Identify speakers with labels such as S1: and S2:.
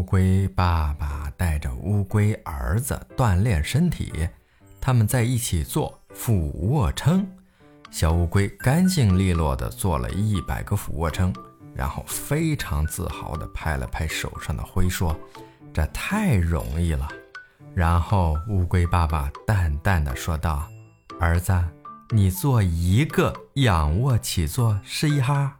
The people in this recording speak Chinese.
S1: 乌龟爸爸带着乌龟儿子锻炼身体，他们在一起做俯卧撑。小乌龟干净利落地做了一百个俯卧撑，然后非常自豪地拍了拍手上的灰，说：“这太容易了。”然后乌龟爸爸淡淡的说道：“儿子，你做一个仰卧起坐试一哈。”